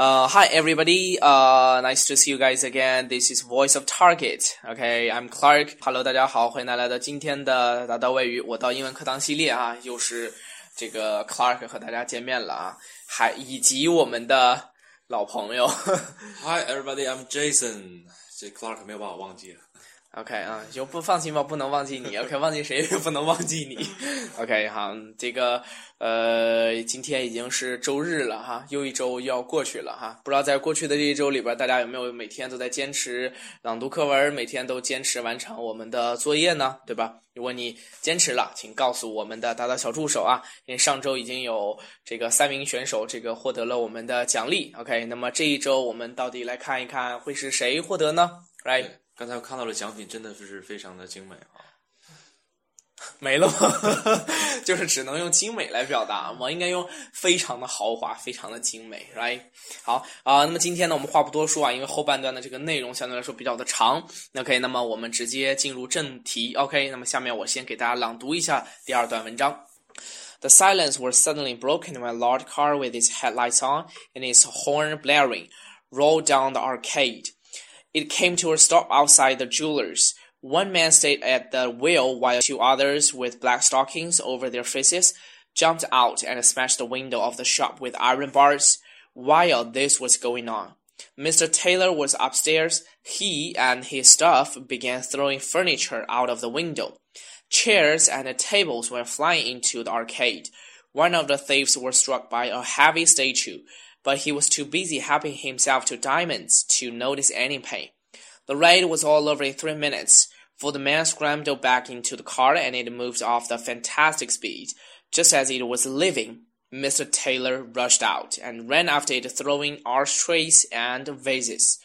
Uh, hi everybody. Uh, nice to see you guys again. This is Voice of Target. OK, I'm Clark. Hello，大家好，欢迎来到今天的大道外语我到英文课堂系列啊，又是这个 Clark 和大家见面了啊，还以及我们的老朋友。Hi everybody, I'm Jason。这 Clark 没有把我忘记了。OK 啊，就不放心吧，不能忘记你。OK，忘记谁也不能忘记你。OK，好，这个呃，今天已经是周日了哈，又一周要过去了哈。不知道在过去的这一周里边，大家有没有每天都在坚持朗读课文，每天都坚持完成我们的作业呢？对吧？如果你坚持了，请告诉我们的达达小助手啊，因为上周已经有这个三名选手这个获得了我们的奖励。OK，那么这一周我们到底来看一看会是谁获得呢？Right？对，刚才我看到的奖品真的是非常的精美啊。没了吗？就是只能用精美来表达，我应该用非常的豪华，非常的精美，right？好啊、那么今天呢，我们话不多说啊，因为后半段的这个内容相对来说比较的长。OK，那么我们直接进入正题。OK，那么下面我先给大家朗读一下第二段文章。The silence was suddenly broken when a large car with its headlights on and its horn blaring rolled down the arcade. It came to a stop outside the jeweler's. One man stayed at the wheel while two others with black stockings over their faces jumped out and smashed the window of the shop with iron bars. While this was going on, Mr. Taylor was upstairs. He and his staff began throwing furniture out of the window. Chairs and tables went flying into the arcade. One of the thieves was struck by a heavy statue, but he was too busy helping himself to diamonds to notice any pain. The raid was all over in three minutes, for the man scrambled back into the car and it moved off the fantastic speed. Just as it was leaving, Mr. Taylor rushed out and ran after it, throwing ashtrays and vases.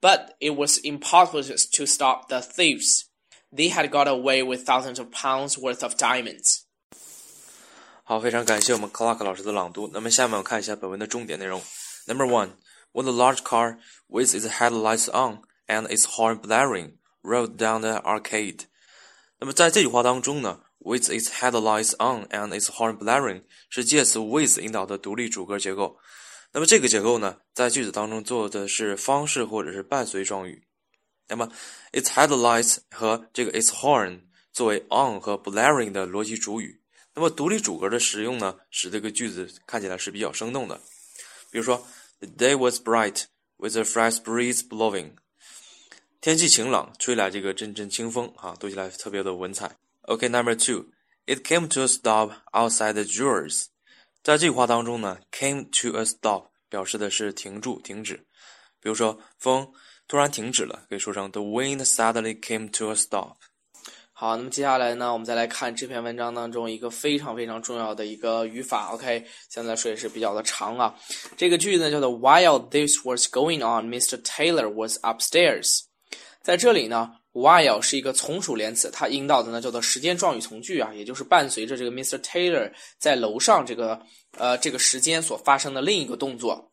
But it was impossible to stop the thieves. They had got away with thousands of pounds worth of diamonds. 好，非常感谢我们 Clark 老师的朗读。那么下面我看一下本文的重点内容。Number one, when the large car with its headlights on and its horn blaring rolled down the arcade。那么在这句话当中呢，with its headlights on and its horn blaring 是介词 with 引导的独立主格结构。那么这个结构呢，在句子当中做的是方式或者是伴随状语。那么 its headlights 和这个 its horn 作为 on 和 blaring 的逻辑主语。那么独立主格的使用呢，使这个句子看起来是比较生动的。比如说，The day was bright with a fresh breeze blowing。天气晴朗，吹来这个阵阵清风，哈、读起来特别的文采。OK，Number、two，it came to a stop outside the jewelers。在这句话当中呢，came to a stop 表示的是停住、停止。比如说，风突然停止了，可以说成 The wind suddenly came to a stop。好，那么接下来呢，我们再来看这篇文章当中一个非常非常重要的一个语法。OK，现在说也是比较的长啊。这个句子呢叫做 While this was going on, Mr. Taylor was upstairs。在这里呢，while 是一个从属连词，它引导的呢叫做时间状语从句啊，也就是伴随着这个 Mr. Taylor 在楼上这个呃这个时间所发生的另一个动作。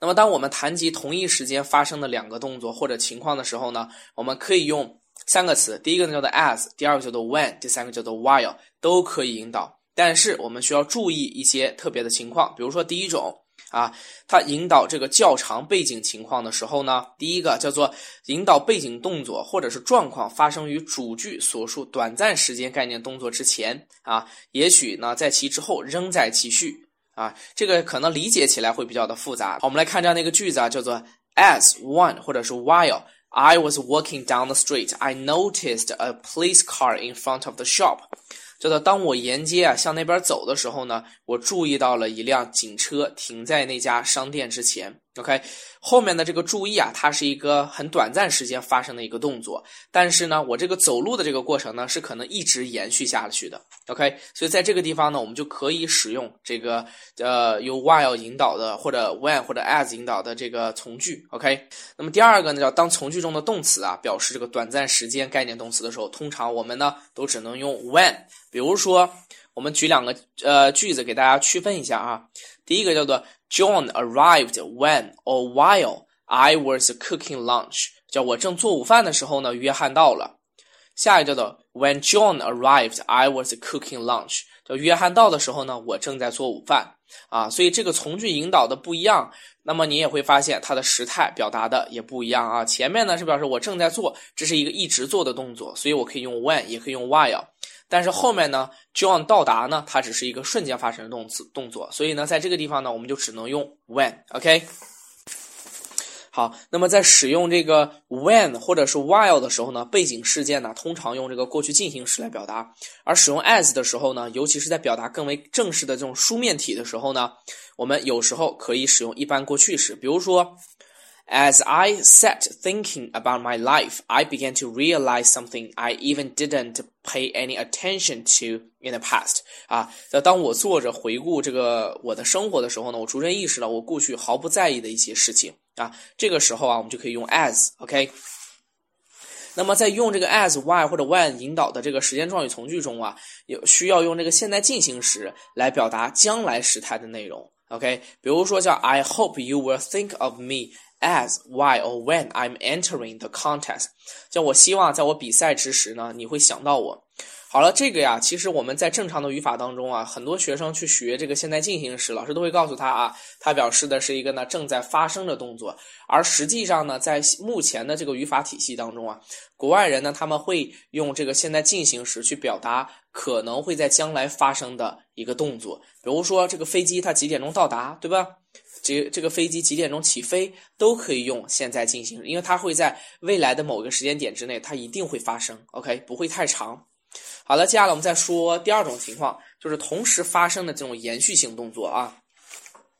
那么，当我们谈及同一时间发生的两个动作或者情况的时候呢，我们可以用三个词，第一个呢叫做 as，第二个叫做 when，第三个叫做 while，都可以引导。但是我们需要注意一些特别的情况，比如说第一种啊，它引导这个较长背景情况的时候呢，第一个叫做引导背景动作或者是状况发生于主句所述短暂时间概念动作之前啊，也许呢在其之后仍在继续。啊，这个可能理解起来会比较的复杂。好，我们来看这样的一个句子啊，叫做 as one 或者是 while I was walking down the street, I noticed a police car in front of the shop。叫做当我沿街啊向那边走的时候呢，我注意到了一辆警车停在那家商店之前。OK，后面的这个注意啊，它是一个很短暂时间发生的一个动作，但是呢，我这个走路的这个过程呢，是可能一直延续下去的。OK，所以在这个地方呢，我们就可以使用这个呃由 while 引导的或者 when 或者 as 引导的这个从句。OK，那么第二个呢，叫当从句中的动词啊表示这个短暂时间概念动词的时候，通常我们呢都只能用 when。比如说，我们举两个呃句子给大家区分一下啊。第一个叫做 John arrived when or while I was cooking lunch，叫我正做午饭的时候呢，约翰到了。下一个叫做 When John arrived, I was cooking lunch，叫约翰到的时候呢，我正在做午饭啊。所以这个从句引导的不一样，那么你也会发现它的时态表达的也不一样啊。前面呢是表示我正在做，这是一个一直做的动作，所以我可以用 when，也可以用 while。但是后面呢，John 到达呢，它只是一个瞬间发生的动词动作，所以呢，在这个地方呢，我们就只能用 when，OK。好，那么在使用这个 when 或者是 while 的时候呢，背景事件呢，通常用这个过去进行时来表达；而使用 as 的时候呢，尤其是在表达更为正式的这种书面体的时候呢，我们有时候可以使用一般过去时，比如说。As I sat thinking about my life, I began to realize something I even didn't pay any attention to in the past. 啊，那当我坐着回顾这个我的生活的时候呢，我逐渐意识到我过去毫不在意的一些事情啊。这个时候啊，我们就可以用 as，OK。那么在用这个 as、why 或者 when 引导的这个时间状语从句中啊，有需要用这个现在进行时来表达将来时态的内容，OK。比如说叫 I hope you will think of me。As, why, or when I'm entering the contest，叫我希望在我比赛之时呢，你会想到我。 好了，这个呀，其实我们在正常的语法当中啊，很多学生去学这个现在进行时，老师都会告诉他啊，它表示的是一个呢正在发生的动作。而实际上呢，在目前的这个语法体系当中啊，国外人呢他们会用这个现在进行时去表达可能会在将来发生的一个动作。比如说这个飞机它几点钟到达，对吧？这这个飞机几点钟起飞都可以用现在进行，因为它会在未来的某个时间点之内，它一定会发生。OK，不会太长。好了，接下来我们再说第二种情况，就是同时发生的这种延续性动作啊。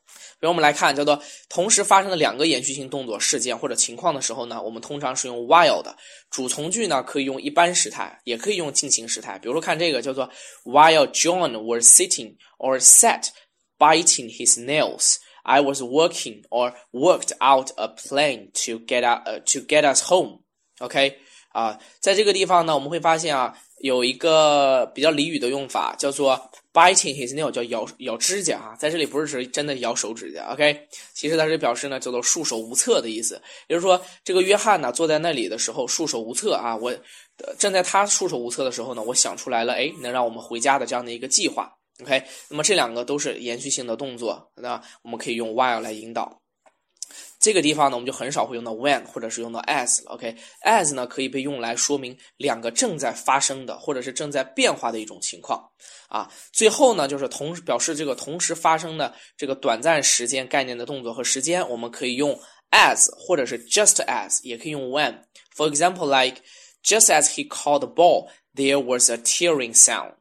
比如我们来看，叫做同时发生的两个延续性动作、事件或者情况的时候呢，我们通常是用 while 的主从句呢，可以用一般时态，也可以用进行时态。比如说看这个叫做 While John was sitting or sat biting his nails。I was working or worked out a plan to get out uh, to get us home. OK 啊，在这个地方呢，我们会发现啊，有一个比较俚语的用法，叫做 biting his nail，叫咬咬指甲啊。在这里不是指真的咬手指甲，OK，其实它是表示呢，叫做束手无策的意思。也就是说，这个约翰呢，坐在那里的时候束手无策啊。我正在他束手无策的时候呢，我想出来了，哎，能让我们回家的这样的一个计划。OK，那么这两个都是延续性的动作，那我们可以用 while 来引导。这个地方呢，我们就很少会用到 when 或者是用到 as 了。OK，as 呢可以被用来说明两个正在发生的或者是正在变化的一种情况啊。最后呢，就是同时表示这个同时发生的这个短暂时间概念的动作和时间，我们可以用 as 或者是 just as，也可以用 when。For example，like just as he caught the ball，there was a tearing sound。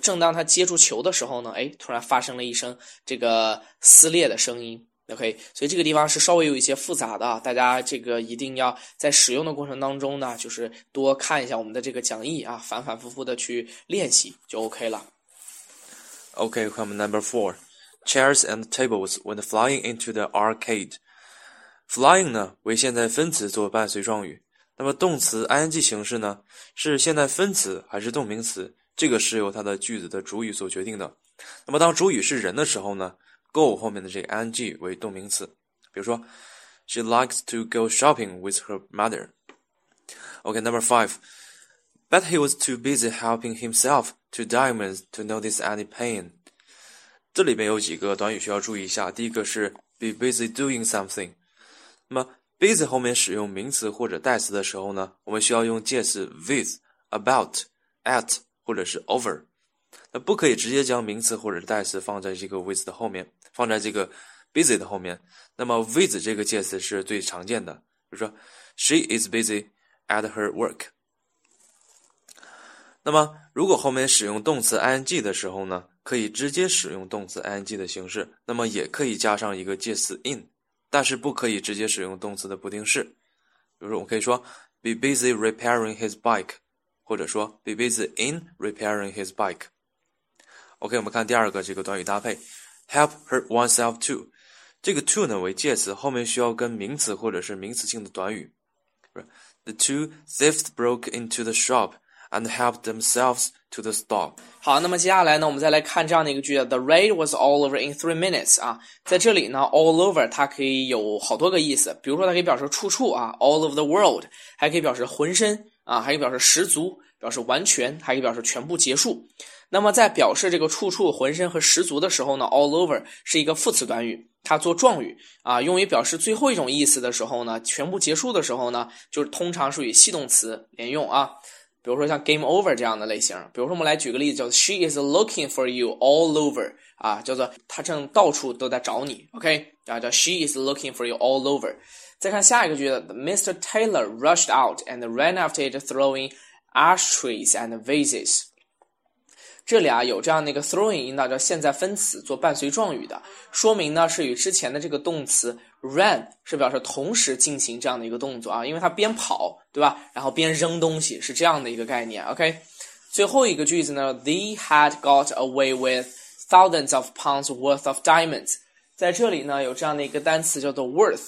正当他接住球的时候呢，哎，突然发生了一声这个撕裂的声音。OK，所以这个地方是稍微有一些复杂的啊，大家这个一定要在使用的过程当中呢，就是多看一下我们的这个讲义啊，反反复复的去练习就 OK 了。OK，come number four. Chairs and tables went flying into the arcade. Flying 呢为现在分词做伴随状语，那么动词 ing 形式呢是现在分词还是动名词？这个是由它的句子的主语所决定的。那么当主语是人的时候呢 ，go 后面的这个 ing 为动名词。比如说，She likes to go shopping with her mother. Okay, number five. But he was too busy helping himself to diamonds to notice any pain. 这里边有几个短语需要注意一下。第一个是 be busy doing something。那么 busy 后面使用名词或者代词的时候呢，我们需要用介词 with、about、at。或者是 over， 那不可以直接将名词或者代词放在这个 with 的后面，放在这个 busy 的后面。那么 with 这个介词是最常见的，比如说 she is busy at her work。那么如果后面使用动词 ing 的时候呢，可以直接使用动词 ing 的形式，那么也可以加上一个介词 in，但是不可以直接使用动词的不定式。比如说，我可以说 be busy repairing his bike。或者说 be busy in repairing his bike。OK，我们看第二个这个短语搭配，help hurt oneself to。这个 to 呢为介词，后面需要跟名词或者是名词性的短语。The two thieves broke into the shop and helped themselves to the store。好，那么接下来呢，我们再来看这样的一个句子：The raid was all over in three minutes。啊，在这里呢，all over 它可以有好多个意思，比如说它可以表示处处啊，all over the world，还可以表示浑身。啊，还可以表示十足，表示完全，还可以表示全部结束。那么在表示这个处处、浑身和十足的时候呢，all over 是一个副词短语，它做状语啊，用于表示最后一种意思的时候呢，全部结束的时候呢，就是通常属于系动词连用啊。比如说像 game over 这样的类型，比如说我们来举个例子，叫 She is looking for you all over 啊，叫做她正到处都在找你，OK 啊，叫 She is looking for you all over。再看下一个句子，Mr. Taylor rushed out and ran after it, throwing ashtrays and vases。这里啊有这样的一个 throwing 引导叫现在分词做伴随状语的，说明呢是与之前的这个动词 ran 是表示同时进行这样的一个动作啊，因为它边跑对吧，然后边扔东西是这样的一个概念。OK，最后一个句子呢，They had got away with thousands of pounds worth of diamonds。在这里呢有这样的一个单词叫做 worth，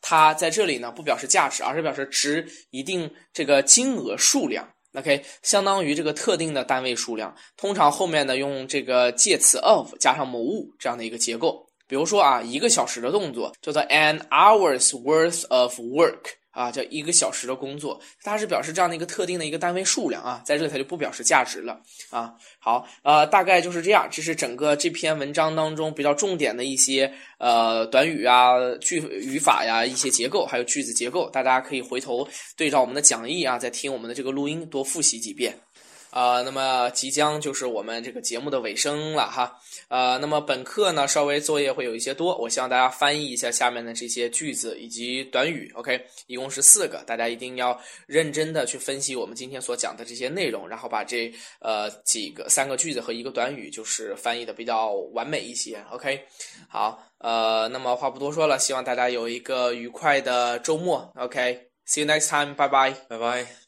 它在这里呢不表示价值，而是表示值一定这个金额数量。OK，相当于这个特定的单位数量，通常后面呢用这个介词 of 加上某物这样的一个结构。比如说啊，一个小时的动作叫做 an hour's worth of work。啊，叫一个小时的工作，它是表示这样的一个特定的一个单位数量啊，在这里它就不表示价值了啊。好，呃，大概就是这样，这是整个这篇文章当中比较重点的一些呃短语啊、句语法呀、一些结构，还有句子结构，大家可以回头对照我们的讲义啊，再听我们的这个录音，多复习几遍。啊，那么即将就是我们这个节目的尾声了哈。呃，那么本课呢，稍微作业会有一些多，我希望大家翻译一下下面的这些句子以及短语。OK，一共是四个，大家一定要认真的去分析我们今天所讲的这些内容，然后把这呃几个三个句子和一个短语就是翻译的比较完美一些。OK，好，呃，那么话不多说了，希望大家有一个愉快的周末。OK，see you next time，拜拜，拜拜。